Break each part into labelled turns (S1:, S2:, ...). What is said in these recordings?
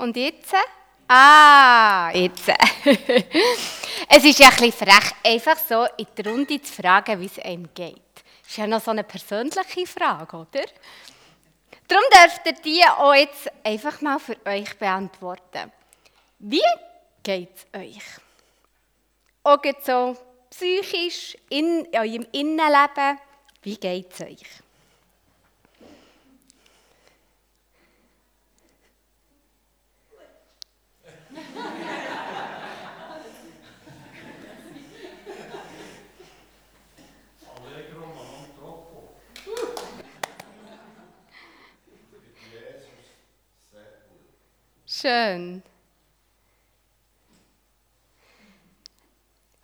S1: Und jetzt? Ah, jetzt. es ist ja ein bisschen frech, einfach so in die Runde zu fragen, wie es einem geht. Das ist ja noch so eine persönliche Frage, oder? Darum dürft ihr die auch jetzt einfach mal für euch beantworten. Wie geht es euch? Auch so psychisch, in eurem Innenleben, wie geht es euch? Schön.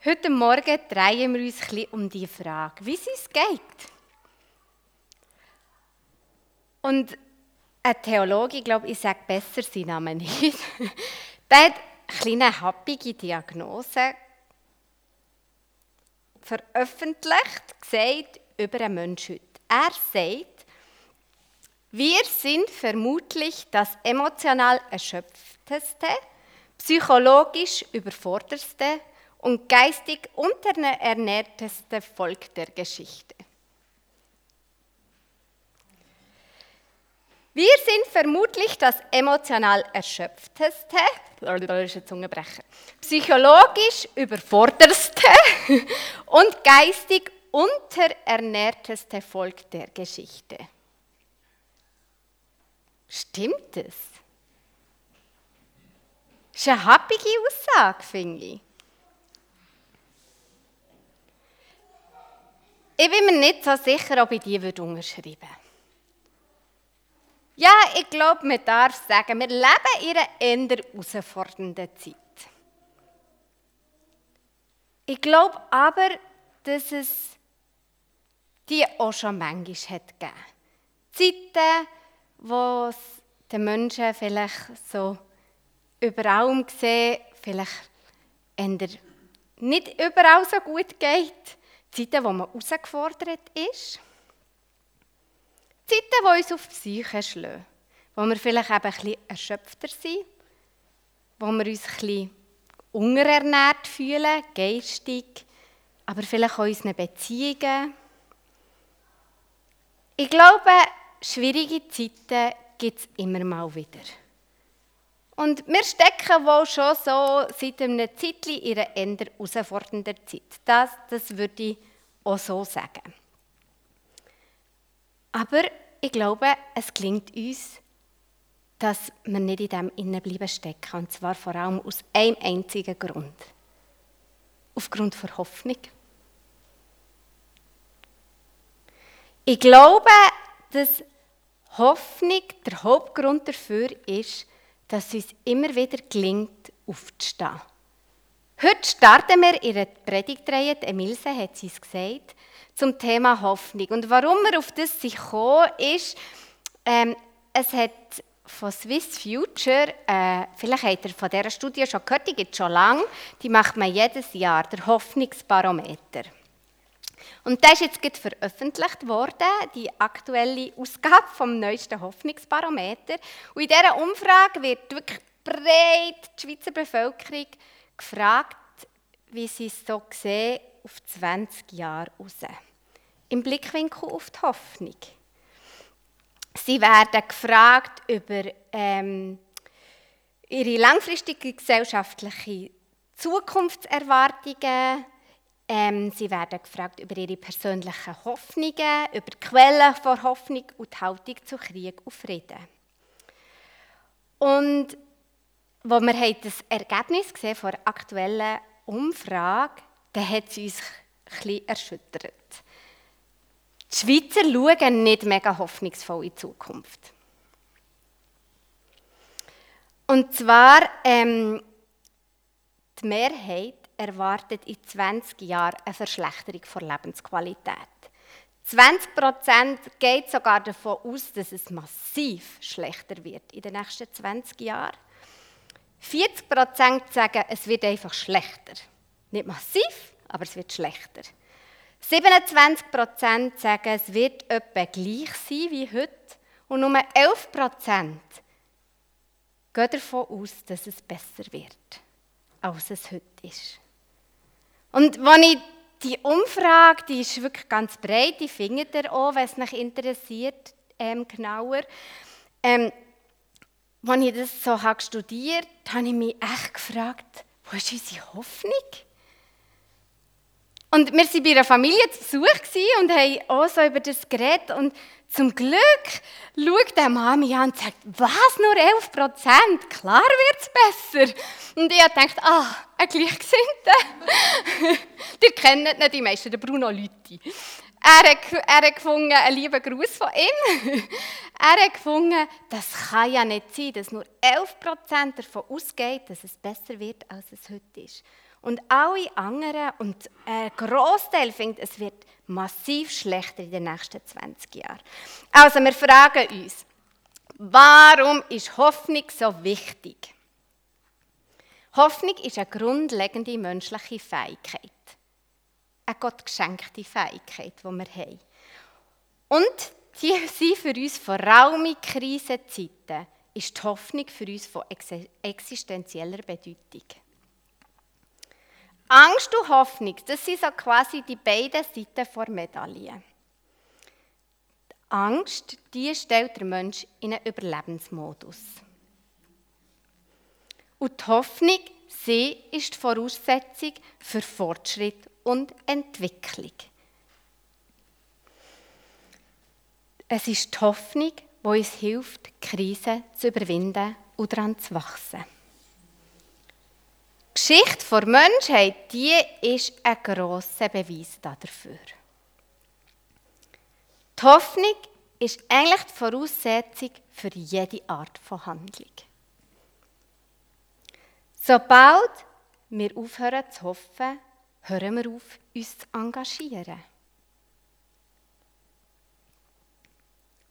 S1: Heute Morgen drehen wir uns ein um die Frage, wie es uns geht. Und ein Theologe, ich glaube, ich sage besser seinen Namen nicht, der hat eine kleine happige Diagnose veröffentlicht, gesagt über einen Menschen heute. Er sagt, wir sind vermutlich das emotional erschöpfteste, psychologisch überforderste und geistig unterernährteste Volk der Geschichte. Wir sind vermutlich das emotional erschöpfteste, Zungebrecher, psychologisch überforderste und geistig unterernährteste Volk der Geschichte. Stimmt es? Das ist eine happige Aussage, finde ich. Ich bin mir nicht so sicher, ob ich die unterschreiben würde. Ja, ich glaube, man darf sagen, wir leben in einer eher herausfordernden Zeit. Ich glaube aber, dass es die auch schon manchmal hat. Zeiten, wo es den Menschen vielleicht so überall gesehen, vielleicht nicht überall so gut geht. Zeiten, wo man herausgefordert ist. Zeiten, die uns auf die Psyche schlagen. Wo wir vielleicht eben ein bisschen erschöpfter sind. Wo wir uns ein bisschen unterernährt fühlen, geistig, aber vielleicht auch unseren Beziehungen. Ich glaube, schwierige Zeiten gibt es immer mal wieder. Und wir stecken wohl schon so seit einem Zeitchen in einer eher herausfordernden Zeit. Das, das würde ich auch so sagen. Aber ich glaube, es gelingt uns, dass wir nicht in dem innen bleiben stecken. Und zwar vor allem aus einem einzigen Grund. Aufgrund der Hoffnung. Ich glaube, dass Hoffnung der Hauptgrund dafür ist, dass es uns immer wieder gelingt, aufzustehen. Heute starten wir in der Predigtreihe, Emilse hat es gesagt, zum Thema Hoffnung. Und warum wir auf das gekommen ist, ähm, es hat von Swiss Future, äh, vielleicht habt ihr von dieser Studie schon gehört, die gibt es schon lange, die macht man jedes Jahr, der Hoffnungsbarometer. Und das ist jetzt gerade veröffentlicht worden, die aktuelle Ausgabe vom neuesten Hoffnungsbarometer. Und in dieser Umfrage wird wirklich breit die Schweizer Bevölkerung gefragt, wie sie es so sehen auf 20 Jahre raus. Im Blickwinkel auf die Hoffnung. Sie werden gefragt über ähm, ihre langfristige gesellschaftliche Zukunftserwartungen, ähm, sie werden gefragt über ihre persönlichen Hoffnungen, über die Quellen von Hoffnung und die Haltung zu Krieg und Frieden. Und wo wir das Ergebnis gesehen von der aktuellen Umfrage, dann hat es uns bisschen erschüttert. Die Schweizer schauen nicht mega hoffnungsvoll in die Zukunft. Und zwar ähm, die Mehrheit erwartet in 20 Jahren eine Verschlechterung der Lebensqualität. 20 Prozent geht sogar davon aus, dass es massiv schlechter wird in den nächsten 20 Jahren. 40 Prozent sagen, es wird einfach schlechter. Nicht massiv, aber es wird schlechter. 27 Prozent sagen, es wird etwa gleich sein wie heute. Und nur 11 Prozent geh davon aus, dass es besser wird, als es heute ist. Und wenn ich die Umfrage, die ist wirklich ganz breit, die findet ihr auch, wenn es euch interessiert, ähm, genauer. Ähm, als ich das so habe studiert habe, habe ich mich echt gefragt, wo ist unsere Hoffnung? Und wir waren bei einer Familie zu Besuch und haben auch so über das geredet. Zum Glück schaut der Mann mich an und sagt, was, nur 11 Prozent? Klar wird es besser. Und ich dachte, ah, ein Gleichgesinnter. Die kennen nicht die meisten, der Bruno Lütti. Er hat, er hat gefunden, einen lieben Gruß von ihm. Er hat gefunden, das kann ja nicht sein, dass nur 11 Prozent davon ausgeht, dass es besser wird, als es heute ist. Und alle anderen und ein Großteil findet, es wird massiv schlechter in den nächsten 20 Jahren. Also wir fragen uns, warum ist Hoffnung so wichtig? Hoffnung ist eine grundlegende menschliche Fähigkeit. Eine gottgeschenkte Fähigkeit, die wir haben. Und die sind für uns vor allem in Krisenzeiten ist die Hoffnung für uns von existenzieller Bedeutung. Angst und Hoffnung, das sind so quasi die beiden Seiten der Medaille. Die Angst, die stellt der Mensch in einen Überlebensmodus. Und die Hoffnung, sie ist die Voraussetzung für Fortschritt und Entwicklung. Es ist die Hoffnung, die uns hilft, Krisen zu überwinden und daran zu wachsen. Die Geschichte der Menschheit, die ist ein grosser Beweis dafür. Die Hoffnung ist eigentlich die Voraussetzung für jede Art von Handlung. Sobald wir aufhören zu hoffen, hören wir auf, uns zu engagieren.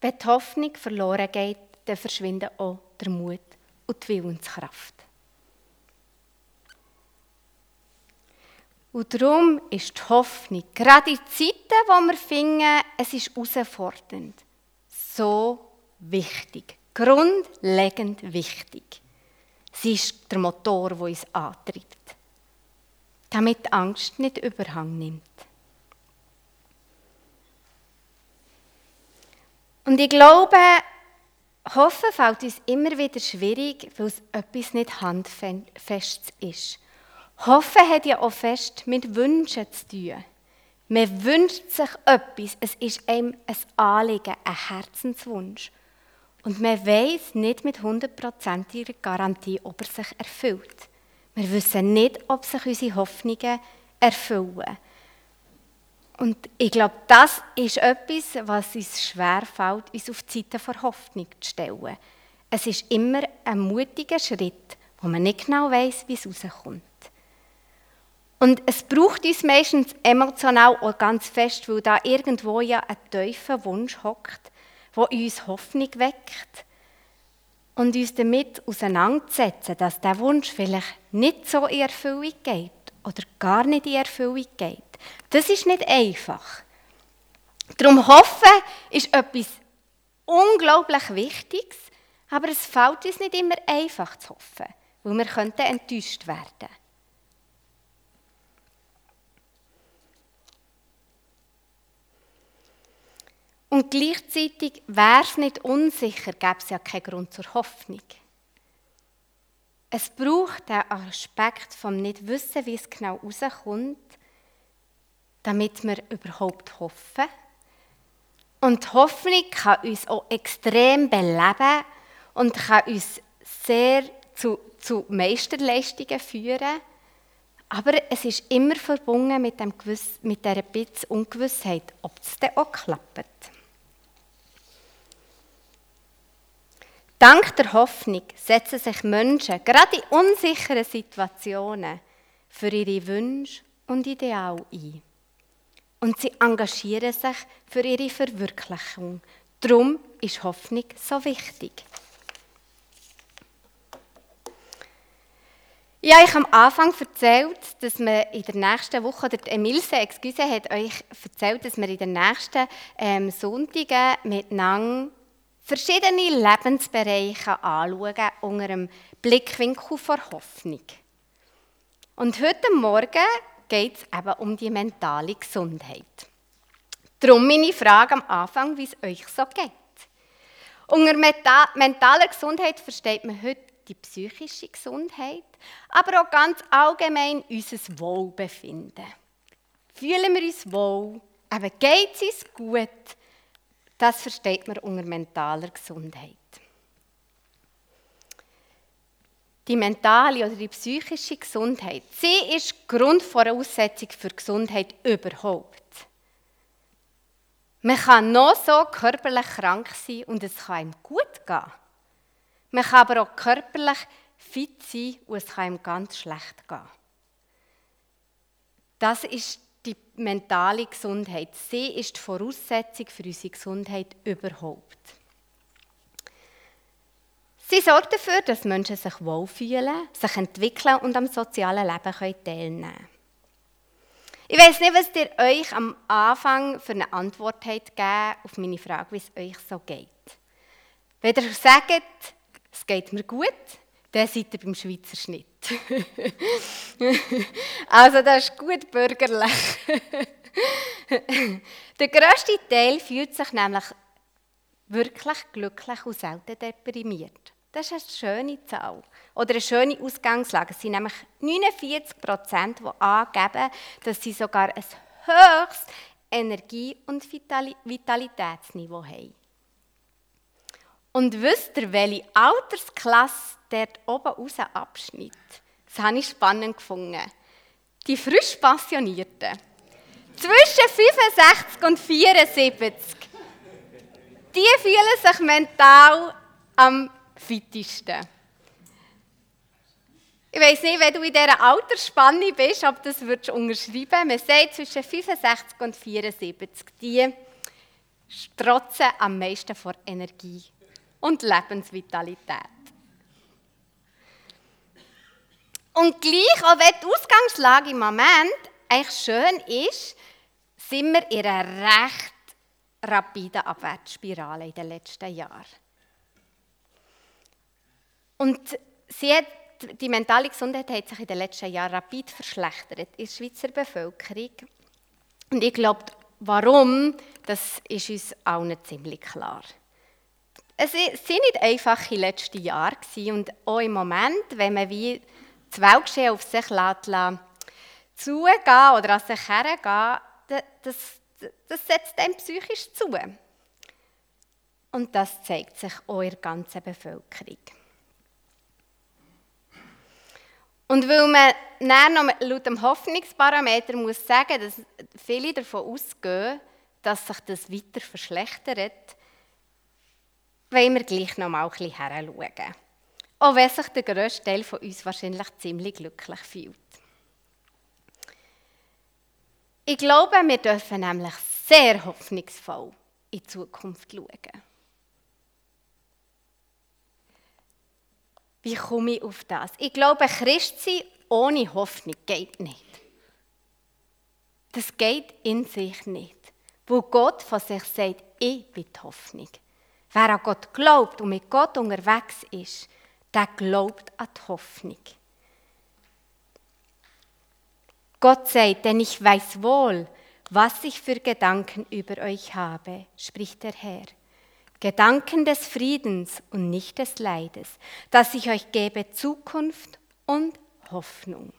S1: Wenn die Hoffnung verloren geht, dann verschwinden auch der Mut und die Willenskraft. Und darum ist die Hoffnung, gerade in Zeiten, wo wir finden, es ist herausfordernd, so wichtig, grundlegend wichtig. Sie ist der Motor, der uns antreibt, damit die Angst nicht Überhang nimmt. Und ich glaube, Hoffen fällt uns immer wieder schwierig, weil es etwas nicht handfest ist. Hoffen hat ja auch fest mit Wünschen zu tun. Man wünscht sich etwas, es ist einem ein Anliegen, ein Herzenswunsch. Und man weiß nicht mit hundertprozentiger Garantie, ob er sich erfüllt. Wir wissen nicht, ob sich unsere Hoffnungen erfüllen. Und ich glaube, das ist etwas, was uns schwerfällt, uns auf die Seite der Hoffnung zu stellen. Es ist immer ein mutiger Schritt, wo man nicht genau weiß, wie es rauskommt. Und es braucht uns meistens emotional auch ganz fest, weil da irgendwo ja ein tiefer Wunsch hockt, wo uns Hoffnung weckt und uns damit auseinandersetzen, dass der Wunsch vielleicht nicht so in Erfüllung geht oder gar nicht in Erfüllung geht. Das ist nicht einfach. Darum hoffen ist etwas unglaublich Wichtiges, aber es fällt uns nicht immer einfach zu hoffen, weil wir könnten enttäuscht werden. Und gleichzeitig wäre es nicht unsicher, gäbe es ja keinen Grund zur Hoffnung. Es braucht den Aspekt vom Nicht-Wissen, wie es genau rauskommt, damit wir überhaupt hoffen. Und Hoffnung kann uns auch extrem beleben und kann uns sehr zu, zu Meisterleistungen führen. Aber es ist immer verbunden mit, dem Gewiss, mit dieser bisschen Ungewissheit, ob es dann auch klappt. Dank der Hoffnung setzen sich Menschen, gerade in unsicheren Situationen, für ihre Wünsche und Ideale ein. Und sie engagieren sich für ihre Verwirklichung. Darum ist Hoffnung so wichtig. Ich habe am Anfang erzählt, dass wir in der nächsten Woche, oder Emilse, excuse, hat euch erzählt, dass wir in den nächsten ähm, Sonntagen miteinander verschiedene Lebensbereiche anschauen unter dem Blickwinkel vor Hoffnung. Und heute Morgen geht es eben um die mentale Gesundheit. Darum meine Frage am Anfang, wie es euch so geht. Unter mentaler Gesundheit versteht man heute die psychische Gesundheit, aber auch ganz allgemein unser Wohlbefinden. Fühlen wir uns wohl? Eben geht es uns gut? Das versteht man unter mentaler Gesundheit. Die mentale oder die psychische Gesundheit, sie ist Grundvoraussetzung für Gesundheit überhaupt. Man kann noch so körperlich krank sein und es kann ihm gut gehen. Man kann aber auch körperlich fit sein und es kann ihm ganz schlecht gehen. Das ist die mentale Gesundheit. Sie ist die Voraussetzung für unsere Gesundheit überhaupt. Sie sorgt dafür, dass Menschen sich wohlfühlen, sich entwickeln und am sozialen Leben teilnehmen können. Ich weiß nicht, was ihr euch am Anfang für eine Antwort habt auf meine Frage, wie es euch so geht. Wenn ihr sagt, es geht mir gut, dann seid ihr beim Schweizer Schnitt. also das ist gut bürgerlich. Der grösste Teil fühlt sich nämlich wirklich glücklich und selten deprimiert. Das ist eine schöne Zahl. Oder eine schöne Ausgangslage. Es sind nämlich 49 Prozent, die angeben, dass sie sogar ein höchstes Energie- und Vitalitätsniveau haben. Und wisst ihr, welche Altersklasse dort oben raus abschnitt? Das habe ich spannend gefunden. Die frisch Passionierten. Zwischen 65 und 74. Die fühlen sich mental am fittesten. Ich weiß nicht, wenn du in dieser Altersspanne bist, ob das würdest unterschreiben Man sagt zwischen 65 und 74. Die strotzen am meisten vor Energie und Lebensvitalität. Und gleich, auch wenn die Ausgangslage im Moment eigentlich schön ist, sind wir in einer recht rapiden Abwärtsspirale in den letzten Jahren. Und hat, die mentale Gesundheit hat sich in den letzten Jahren rapid verschlechtert in der Schweizer Bevölkerung. Und ich glaube, warum, das ist uns allen ziemlich klar. Es waren nicht einfache letzte Jahre und auch im Moment, wenn man wie das Weltgeschehen auf sich lässt, zugehen oder an sich hergehen, das, das setzt einem psychisch zu. Und das zeigt sich auch in der ganzen Bevölkerung. Und weil man dann noch laut dem Hoffnungsparameter muss sagen, dass viele davon ausgehen, dass sich das weiter verschlechtert, wollen wir gleich noch mal ein bisschen. Auch wenn sich der grösste Teil von uns wahrscheinlich ziemlich glücklich fühlt. Ich glaube, wir dürfen nämlich sehr hoffnungsvoll in die Zukunft schauen. Wie komme ich auf das? Ich glaube, Christsein ohne Hoffnung geht nicht. Das geht in sich nicht. Wo Gott von sich sagt, ich bin die Hoffnung. Wer an Gott glaubt und mit Gott unterwegs ist, der glaubt an die Hoffnung. Gott sagt, denn ich weiß wohl, was ich für Gedanken über euch habe, spricht der Herr. Gedanken des Friedens und nicht des Leides, dass ich euch gebe Zukunft und Hoffnung.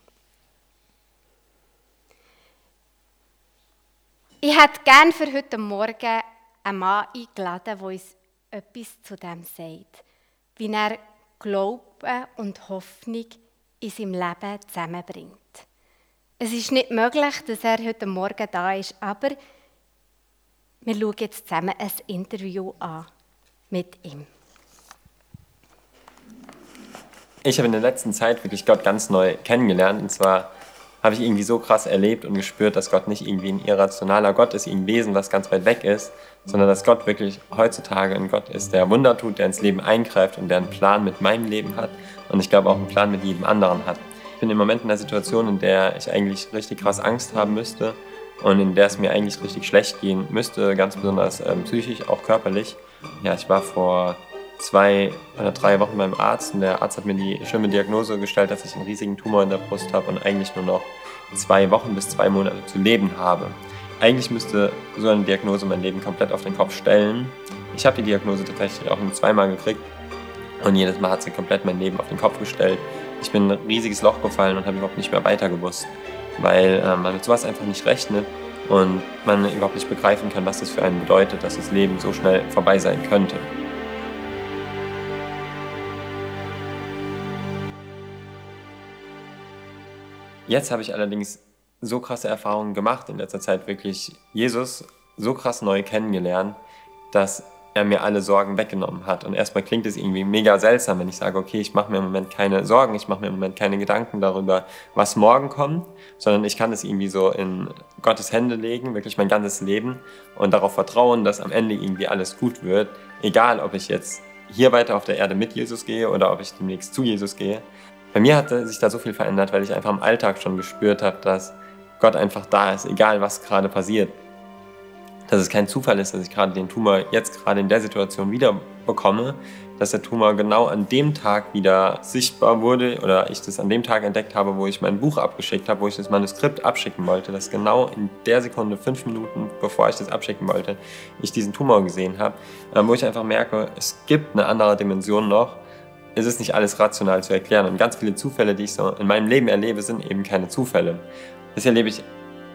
S1: Ich hätte gern für heute Morgen einen Mann eingeladen, der uns etwas zu dem sagt, wie er Glauben und Hoffnung in seinem Leben zusammenbringt. Es ist nicht möglich, dass er heute Morgen da ist, aber wir schauen jetzt zusammen ein Interview an mit ihm.
S2: Ich habe in der letzten Zeit wirklich Gott ganz neu kennengelernt. Und zwar habe ich irgendwie so krass erlebt und gespürt, dass Gott nicht irgendwie ein irrationaler Gott ist, ein Wesen, das ganz weit weg ist, sondern dass Gott wirklich heutzutage ein Gott ist, der Wunder tut, der ins Leben eingreift und der einen Plan mit meinem Leben hat und ich glaube auch einen Plan mit jedem anderen hat. Ich bin im Moment in einer Situation, in der ich eigentlich richtig krass Angst haben müsste und in der es mir eigentlich richtig schlecht gehen müsste, ganz besonders ähm, psychisch, auch körperlich. ja, ich war vor zwei oder drei Wochen beim Arzt und der Arzt hat mir die schlimme Diagnose gestellt, dass ich einen riesigen Tumor in der Brust habe und eigentlich nur noch zwei Wochen bis zwei Monate zu leben habe. Eigentlich müsste so eine Diagnose mein Leben komplett auf den Kopf stellen. Ich habe die Diagnose tatsächlich auch nur zweimal gekriegt und jedes Mal hat sie komplett mein Leben auf den Kopf gestellt. Ich bin in ein riesiges Loch gefallen und habe überhaupt nicht mehr weiter gewusst, weil äh, man mit sowas einfach nicht rechnet und man überhaupt nicht begreifen kann, was das für einen bedeutet, dass das Leben so schnell vorbei sein könnte. Jetzt habe ich allerdings so krasse Erfahrungen gemacht in letzter Zeit, wirklich Jesus so krass neu kennengelernt, dass er mir alle Sorgen weggenommen hat. Und erstmal klingt es irgendwie mega seltsam, wenn ich sage, okay, ich mache mir im Moment keine Sorgen, ich mache mir im Moment keine Gedanken darüber, was morgen kommt, sondern ich kann es irgendwie so in Gottes Hände legen, wirklich mein ganzes Leben und darauf vertrauen, dass am Ende irgendwie alles gut wird, egal ob ich jetzt hier weiter auf der Erde mit Jesus gehe oder ob ich demnächst zu Jesus gehe. Bei mir hat sich da so viel verändert, weil ich einfach im Alltag schon gespürt habe, dass Gott einfach da ist, egal was gerade passiert. Dass es kein Zufall ist, dass ich gerade den Tumor jetzt gerade in der Situation wieder bekomme, dass der Tumor genau an dem Tag wieder sichtbar wurde oder ich das an dem Tag entdeckt habe, wo ich mein Buch abgeschickt habe, wo ich das Manuskript abschicken wollte, dass genau in der Sekunde, fünf Minuten bevor ich das abschicken wollte, ich diesen Tumor gesehen habe, äh, wo ich einfach merke, es gibt eine andere Dimension noch es ist nicht alles rational zu erklären. Und ganz viele Zufälle, die ich so in meinem Leben erlebe, sind eben keine Zufälle. Das erlebe ich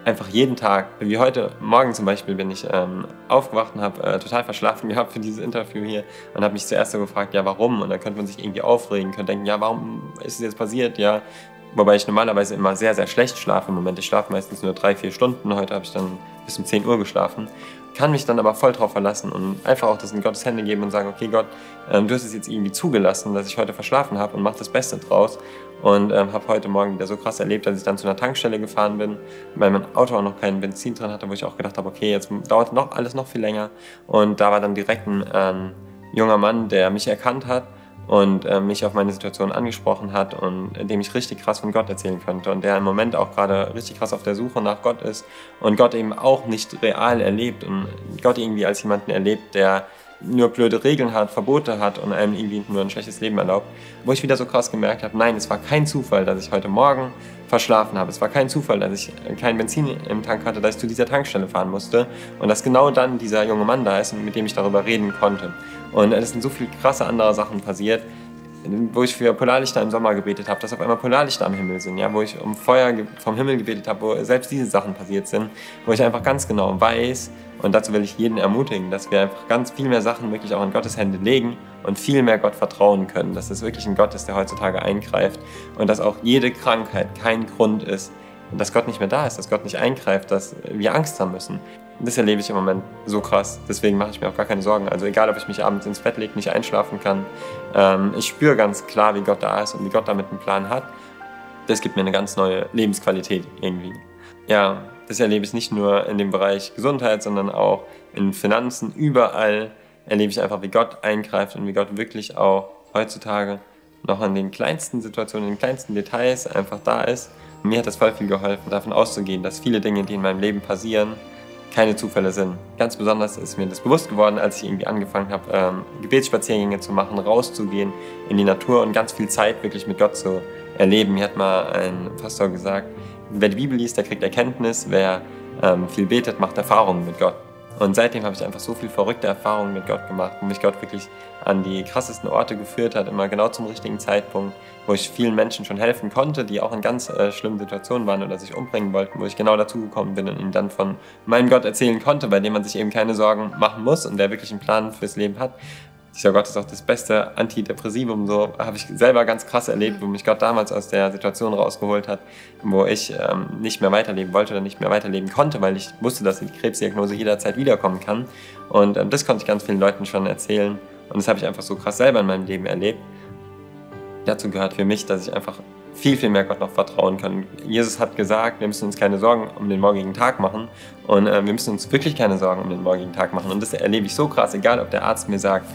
S2: einfach jeden Tag. Wie heute Morgen zum Beispiel bin ich ähm, aufgewacht und habe äh, total verschlafen gehabt für dieses Interview hier und habe mich zuerst so gefragt, ja warum? Und dann könnte man sich irgendwie aufregen, könnte denken, ja warum ist es jetzt passiert? Ja, wobei ich normalerweise immer sehr, sehr schlecht schlafe im Moment. Ich schlafe meistens nur drei, vier Stunden. Heute habe ich dann bis um 10 Uhr geschlafen kann mich dann aber voll drauf verlassen und einfach auch das in Gottes Hände geben und sagen, okay Gott, ähm, du hast es jetzt irgendwie zugelassen, dass ich heute verschlafen habe und mach das Beste draus. Und ähm, habe heute Morgen wieder so krass erlebt, dass ich dann zu einer Tankstelle gefahren bin, weil mein Auto auch noch keinen Benzin drin hatte, wo ich auch gedacht habe, okay, jetzt dauert noch alles noch viel länger. Und da war dann direkt ein ähm, junger Mann, der mich erkannt hat und äh, mich auf meine Situation angesprochen hat und dem ich richtig krass von Gott erzählen könnte und der im Moment auch gerade richtig krass auf der Suche nach Gott ist und Gott eben auch nicht real erlebt und Gott irgendwie als jemanden erlebt, der nur blöde Regeln hat, Verbote hat und einem irgendwie nur ein schlechtes Leben erlaubt, wo ich wieder so krass gemerkt habe, nein, es war kein Zufall, dass ich heute Morgen verschlafen habe. Es war kein Zufall, dass ich kein Benzin im Tank hatte, dass ich zu dieser Tankstelle fahren musste und dass genau dann dieser junge Mann da ist, mit dem ich darüber reden konnte. Und es sind so viele krasse andere Sachen passiert, wo ich für Polarlichter im Sommer gebetet habe, dass auf einmal Polarlichter am Himmel sind, ja, wo ich um Feuer vom Himmel gebetet habe, wo selbst diese Sachen passiert sind, wo ich einfach ganz genau weiß, und dazu will ich jeden ermutigen, dass wir einfach ganz viel mehr Sachen wirklich auch in Gottes Hände legen und viel mehr Gott vertrauen können, dass es wirklich ein Gott ist, der heutzutage eingreift und dass auch jede Krankheit kein Grund ist, dass Gott nicht mehr da ist, dass Gott nicht eingreift, dass wir Angst haben müssen. Das erlebe ich im Moment so krass. Deswegen mache ich mir auch gar keine Sorgen. Also egal, ob ich mich abends ins Bett lege, nicht einschlafen kann. Ähm, ich spüre ganz klar, wie Gott da ist und wie Gott damit einen Plan hat. Das gibt mir eine ganz neue Lebensqualität irgendwie. Ja, das erlebe ich nicht nur in dem Bereich Gesundheit, sondern auch in Finanzen. Überall erlebe ich einfach, wie Gott eingreift und wie Gott wirklich auch heutzutage noch an den kleinsten Situationen, in den kleinsten Details einfach da ist. mir hat das voll viel geholfen, davon auszugehen, dass viele Dinge, die in meinem Leben passieren, keine Zufälle sind. Ganz besonders ist mir das bewusst geworden, als ich irgendwie angefangen habe, ähm, Gebetsspaziergänge zu machen, rauszugehen in die Natur und ganz viel Zeit wirklich mit Gott zu erleben. Mir hat mal ein Pastor gesagt, wer die Bibel liest, der kriegt Erkenntnis, wer ähm, viel betet, macht Erfahrungen mit Gott. Und seitdem habe ich einfach so viel verrückte Erfahrungen mit Gott gemacht, wo mich Gott wirklich an die krassesten Orte geführt hat, immer genau zum richtigen Zeitpunkt, wo ich vielen Menschen schon helfen konnte, die auch in ganz äh, schlimmen Situationen waren oder sich umbringen wollten, wo ich genau dazugekommen bin und ihnen dann von meinem Gott erzählen konnte, bei dem man sich eben keine Sorgen machen muss und der wirklich einen Plan fürs Leben hat Gott ist auch das beste Antidepressivum. So habe ich selber ganz krass erlebt, wo mich Gott damals aus der Situation rausgeholt hat, wo ich ähm, nicht mehr weiterleben wollte oder nicht mehr weiterleben konnte, weil ich wusste, dass die Krebsdiagnose jederzeit wiederkommen kann. Und ähm, das konnte ich ganz vielen Leuten schon erzählen. Und das habe ich einfach so krass selber in meinem Leben erlebt. Dazu gehört für mich, dass ich einfach viel, viel mehr Gott noch vertrauen kann. Jesus hat gesagt, wir müssen uns keine Sorgen um den morgigen Tag machen und äh, wir müssen uns wirklich keine Sorgen um den morgigen Tag machen. Und das erlebe ich so krass, egal ob der Arzt mir sagt,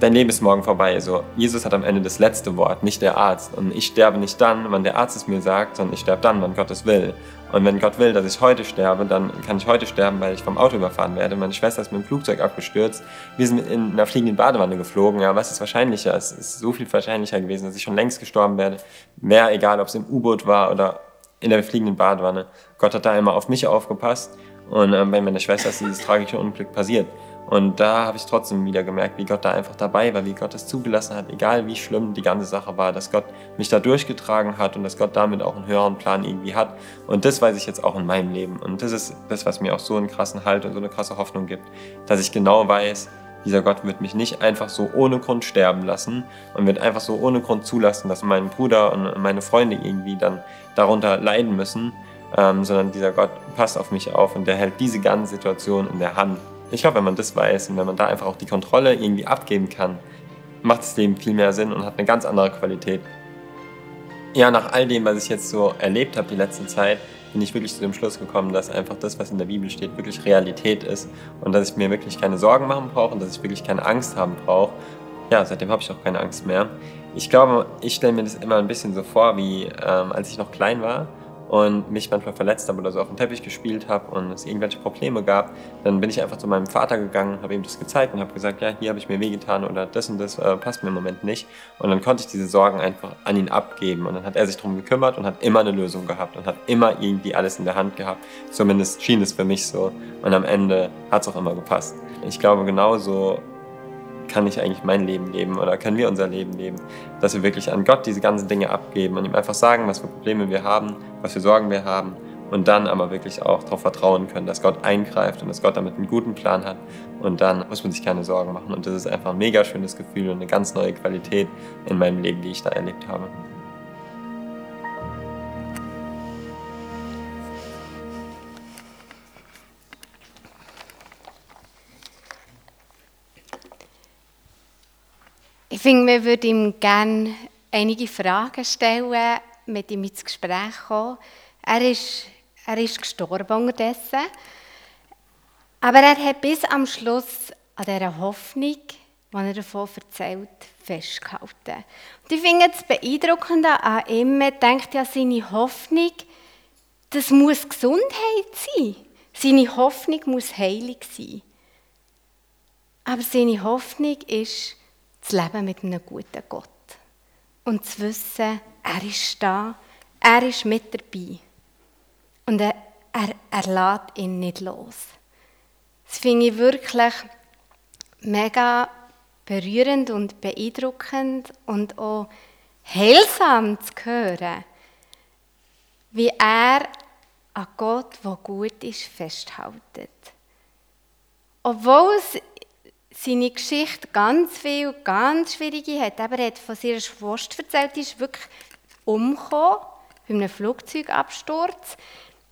S2: dein Leben ist morgen vorbei. So, Jesus hat am Ende das letzte Wort, nicht der Arzt. Und ich sterbe nicht dann, wann der Arzt es mir sagt, sondern ich sterbe dann, wann Gott es will. Und wenn Gott will, dass ich heute sterbe, dann kann ich heute sterben, weil ich vom Auto überfahren werde. Meine Schwester ist mit dem Flugzeug abgestürzt. Wir sind in einer fliegenden Badewanne geflogen. Ja, was ist wahrscheinlicher? Es ist so viel wahrscheinlicher gewesen, dass ich schon längst gestorben werde. Wäre egal, ob es im U-Boot war oder in der fliegenden Badewanne. Gott hat da immer auf mich aufgepasst. Und äh, bei meiner Schwester ist dieses tragische Unglück passiert. Und da habe ich trotzdem wieder gemerkt, wie Gott da einfach dabei war, wie Gott es zugelassen hat, egal wie schlimm die ganze Sache war, dass Gott mich da durchgetragen hat und dass Gott damit auch einen höheren Plan irgendwie hat. Und das weiß ich jetzt auch in meinem Leben. Und das ist das, was mir auch so einen krassen Halt und so eine krasse Hoffnung gibt, dass ich genau weiß, dieser Gott wird mich nicht einfach so ohne Grund sterben lassen und wird einfach so ohne Grund zulassen, dass mein Bruder und meine Freunde irgendwie dann darunter leiden müssen, ähm, sondern dieser Gott passt auf mich auf und der hält diese ganze Situation in der Hand. Ich glaube, wenn man das weiß und wenn man da einfach auch die Kontrolle irgendwie abgeben kann, macht das Leben viel mehr Sinn und hat eine ganz andere Qualität. Ja, nach all dem, was ich jetzt so erlebt habe die letzte Zeit, bin ich wirklich zu dem Schluss gekommen, dass einfach das, was in der Bibel steht, wirklich Realität ist und dass ich mir wirklich keine Sorgen machen brauche und dass ich wirklich keine Angst haben brauche. Ja, seitdem habe ich auch keine Angst mehr. Ich glaube, ich stelle mir das immer ein bisschen so vor, wie ähm, als ich noch klein war und mich manchmal verletzt habe oder so auf dem Teppich gespielt habe und es irgendwelche Probleme gab, dann bin ich einfach zu meinem Vater gegangen, habe ihm das gezeigt und habe gesagt, ja, hier habe ich mir wehgetan oder das und das äh, passt mir im Moment nicht. Und dann konnte ich diese Sorgen einfach an ihn abgeben und dann hat er sich darum gekümmert und hat immer eine Lösung gehabt und hat immer irgendwie alles in der Hand gehabt. Zumindest schien es für mich so. Und am Ende hat es auch immer gepasst. Ich glaube, genauso kann ich eigentlich mein Leben leben oder können wir unser Leben leben, dass wir wirklich an Gott diese ganzen Dinge abgeben und ihm einfach sagen, was für Probleme wir haben, was für Sorgen wir haben und dann aber wirklich auch darauf vertrauen können, dass Gott eingreift und dass Gott damit einen guten Plan hat. Und dann muss man sich keine Sorgen machen. Und das ist einfach ein mega schönes Gefühl und eine ganz neue Qualität in meinem Leben, die ich da erlebt habe.
S1: Finde, wir würden ihm gerne einige Fragen stellen, mit ihm ins Gespräch kommen. Er ist, er ist gestorben unterdessen. Aber er hat bis am Schluss an dieser Hoffnung, die er davon erzählt, festgehalten. Und ich finde es beeindruckend an ihm, er denkt ja, seine Hoffnung, das muss Gesundheit sein. Seine Hoffnung muss heilig sein. Aber seine Hoffnung ist, zu leben mit einem guten Gott. Und zu wissen, er ist da, er ist mit dabei. Und er, er, er lässt ihn nicht los. Das finde ich wirklich mega berührend und beeindruckend und auch heilsam zu hören, wie er an Gott, der gut ist, festhält. Obwohl es seine Geschichte ganz viel, ganz schwierige hat. Aber er hat von seiner Schwester erzählt, die ist wirklich umgekommen bei einem Flugzeugabsturz.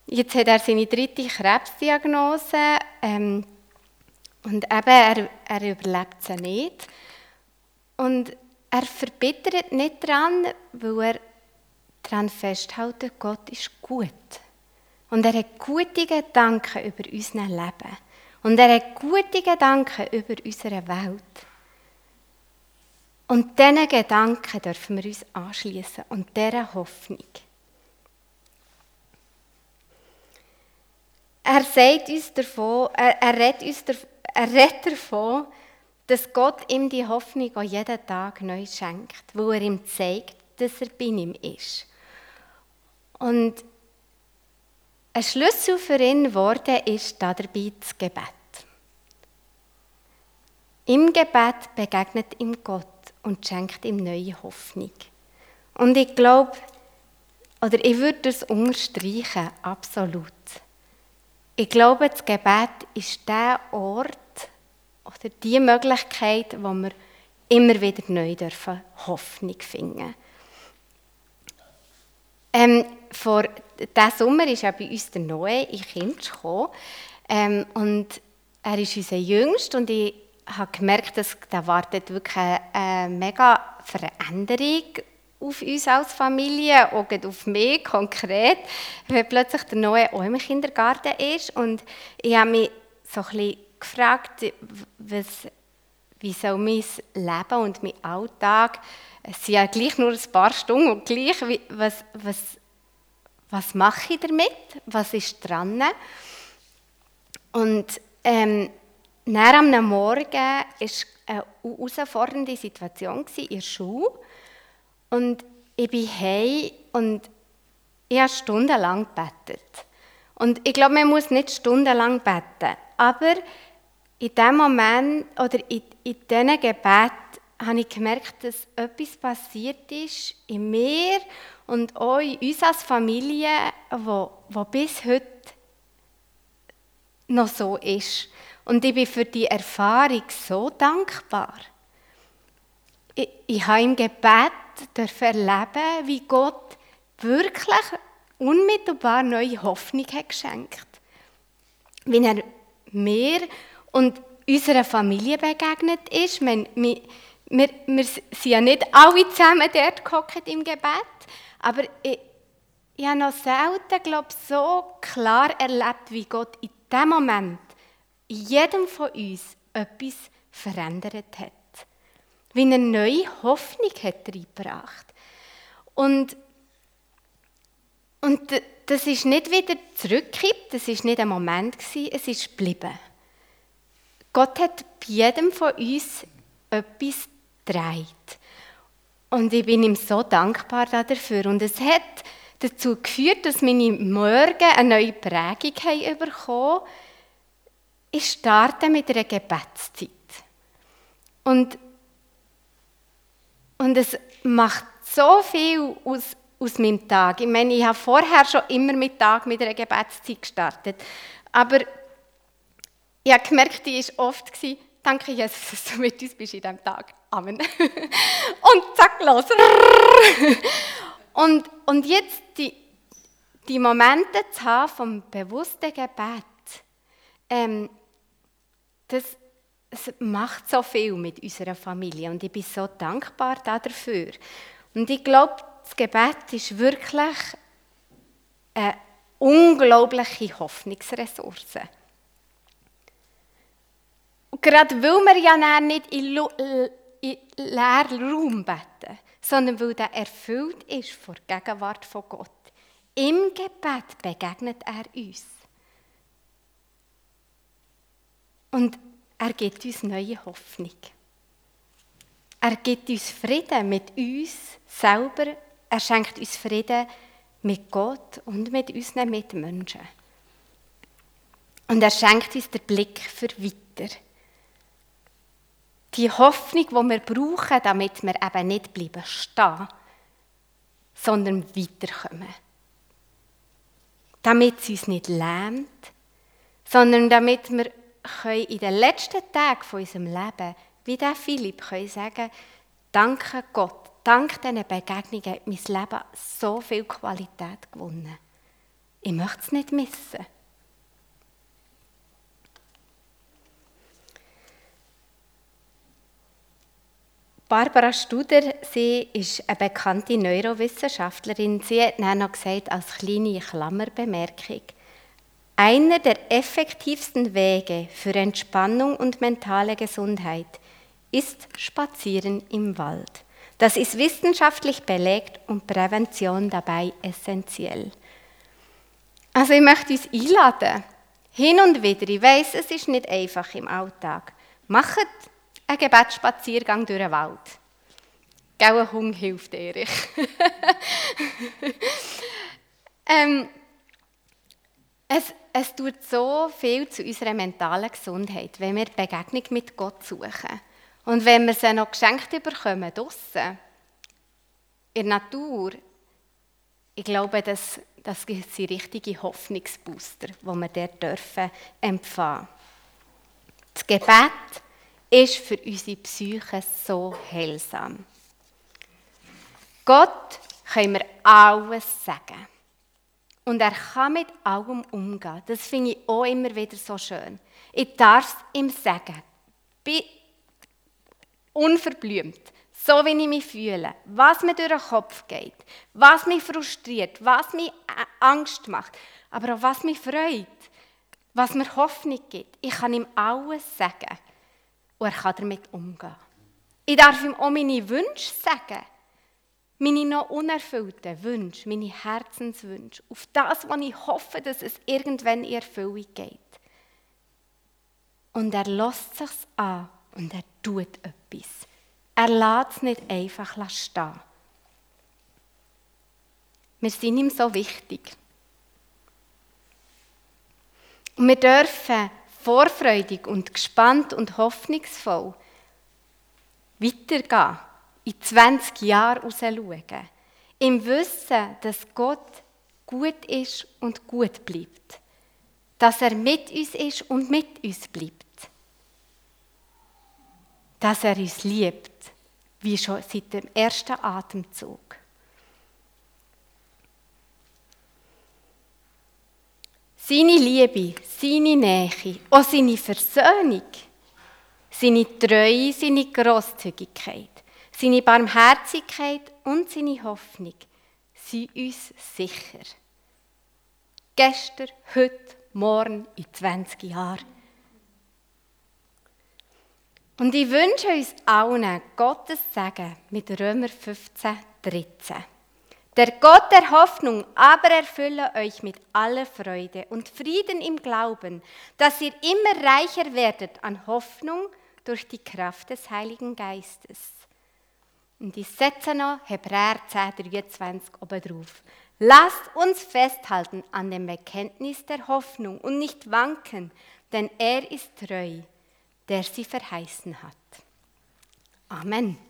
S1: Jetzt hat er seine dritte Krebsdiagnose ähm, und eben, er, er überlebt sie nicht. Und er verbittert nicht daran, weil er daran festhält, Gott ist gut. Und er hat gute Gedanken über unser Leben. Und er hat gute Gedanken über unsere Welt. Und diesen Gedanken dürfen wir uns anschließen und dieser Hoffnung. Er sagt uns davon, er, er, redet redet davon, dass Gott ihm die Hoffnung auch jeden Tag neu schenkt, wo er ihm zeigt, dass er bei ihm ist. Und ein Schlüssel für ihn geworden ist dabei das Gebet. Im Gebet begegnet ihm Gott und schenkt ihm neue Hoffnung. Und ich glaube, oder ich würde das unterstreichen, absolut. Ich glaube, das Gebet ist der Ort oder die Möglichkeit, wo wir immer wieder neu dürfen Hoffnung finden. Ähm, vor diesem Sommer ist ja bei uns der Noe in Kind gekommen. Ähm, und er ist unser Jüngst und ich habe gemerkt, dass da wartet wirklich eine, mega Veränderung auf uns als Familie, auch auf mich konkret, weil plötzlich der Neue auch im Kindergarten ist. Und ich habe mich so ein bisschen gefragt, was, wie soll mein Leben und mein Alltag, es sind ja gleich nur ein paar Stunden und gleich, was, was, was mache ich damit, was ist dran? Und ähm, nach am Morgen war eine herausfordernde Situation in der Schule und ich bin heim und ich habe stundenlang gebetet. Und ich glaube, man muss nicht stundenlang beten, aber in dem Moment oder in, in diesen Gebet habe ich gemerkt, dass etwas passiert ist in mir und auch in uns als Familie, wo, wo bis heute noch so ist. Und ich bin für die Erfahrung so dankbar. Ich, ich habe im Gebet erleben, wie Gott wirklich unmittelbar neue Hoffnung hat geschenkt. Wie er mir und unserer Familie begegnet ist. Wir, wir, wir, sind ja nicht alle zusammen dort im Gebet, aber ich, ich habe noch selten, glaube ich, so klar erlebt, wie Gott in dem Moment in jedem von uns etwas verändert hat. Wie eine neue Hoffnung hat reingebracht. Und, und das ist nicht wieder zurückgekippt, das ist nicht ein Moment gewesen, es ist geblieben. Gott hat bei jedem von uns etwas gedreht. Und ich bin ihm so dankbar dafür. Und es hat dazu geführt, dass meine Morgen eine neue Prägung haben bekommen. Ich starte mit einer Gebetszeit. Und, und es macht so viel aus, aus meinem Tag. Ich meine, ich habe vorher schon immer mit Tag mit einer Gebetszeit gestartet. Aber ich habe gemerkt, die war oft, danke Jesus, dass du mit uns bist in diesem Tag. Amen. Und zack, los. Und, und jetzt die, die Momente zu haben vom bewussten Gebet, ähm, das, das macht so viel mit unserer Familie und ich bin so dankbar dafür. Und ich glaube, das Gebet ist wirklich eine unglaubliche Hoffnungsressource. Und gerade weil wir ja nicht in, in leeren Raum beten, sondern weil der erfüllt ist vor der Gegenwart von Gott. Im Gebet begegnet er uns. Und er gibt uns neue Hoffnung. Er gibt uns Frieden mit uns selber. Er schenkt uns Frieden mit Gott und mit unseren Mitmenschen. Und er schenkt uns den Blick für weiter die Hoffnung, die wir brauchen, damit wir eben nicht bleiben stehen, sondern weiterkommen. Damit es uns nicht lähmt, sondern damit wir in den letzten Tagen von unserem Leben, wie der Philipp, können sagen, danke Gott, dank diesen Begegnungen hat mein Leben so viel Qualität gewonnen. Ich möchte es nicht missen. Barbara Studer, sie ist eine bekannte Neurowissenschaftlerin. Sie hat noch gesagt, als kleine Klammerbemerkung, einer der effektivsten Wege für Entspannung und mentale Gesundheit ist Spazieren im Wald. Das ist wissenschaftlich belegt und Prävention dabei essentiell. Also ich möchte uns einladen, hin und wieder, ich weiß, es ist nicht einfach im Alltag, macht ein Gebetsspaziergang durch den Wald. Gell, ein Hund hilft, Erich. ähm, es, es tut so viel zu unserer mentalen Gesundheit, wenn wir die Begegnung mit Gott suchen. Und wenn wir sie noch geschenkt bekommen, draussen, in der Natur, ich glaube, das, das sind richtige Hoffnungsbooster, die wir dort dürfen empfangen. Das Gebet ist für unsere Psyche so heilsam. Gott können wir alles sagen. Und er kann mit allem umgehen. Das finde ich auch immer wieder so schön. Ich darf es ihm sagen. Bin unverblümt. So wie ich mich fühle. Was mir durch den Kopf geht. Was mich frustriert. Was mich Angst macht. Aber auch was mich freut. Was mir Hoffnung gibt. Ich kann ihm alles sagen. Und er kann damit umgehen. Ich darf ihm auch meine Wünsche sagen. Meine noch unerfüllten Wünsche, meine Herzenswünsche. Auf das, was ich hoffe, dass es irgendwann in Erfüllung geht. Und er lässt sich's an und er tut etwas. Er lässt es nicht einfach stehen. Wir sind ihm so wichtig. Und wir dürfen vorfreudig und gespannt und hoffnungsvoll weitergehen, in 20 Jahre rausschauen, im Wissen, dass Gott gut ist und gut bleibt, dass er mit uns ist und mit uns bleibt, dass er uns liebt, wie schon seit dem ersten Atemzug. Seine Liebe, seine Nähe, auch seine Versöhnung, seine Treue, seine Großzügigkeit, seine Barmherzigkeit und seine Hoffnung sind uns sicher. Gestern, heute, morgen, in 20 Jahren. Und ich wünsche uns allen Gottes Segen mit Römer 15, 13. Der Gott der Hoffnung aber erfülle euch mit aller Freude und Frieden im Glauben, dass ihr immer reicher werdet an Hoffnung durch die Kraft des Heiligen Geistes. Und ich setze noch Hebräer 10, 23 oben drauf. Lasst uns festhalten an dem Bekenntnis der Hoffnung und nicht wanken, denn er ist treu, der sie verheißen hat. Amen.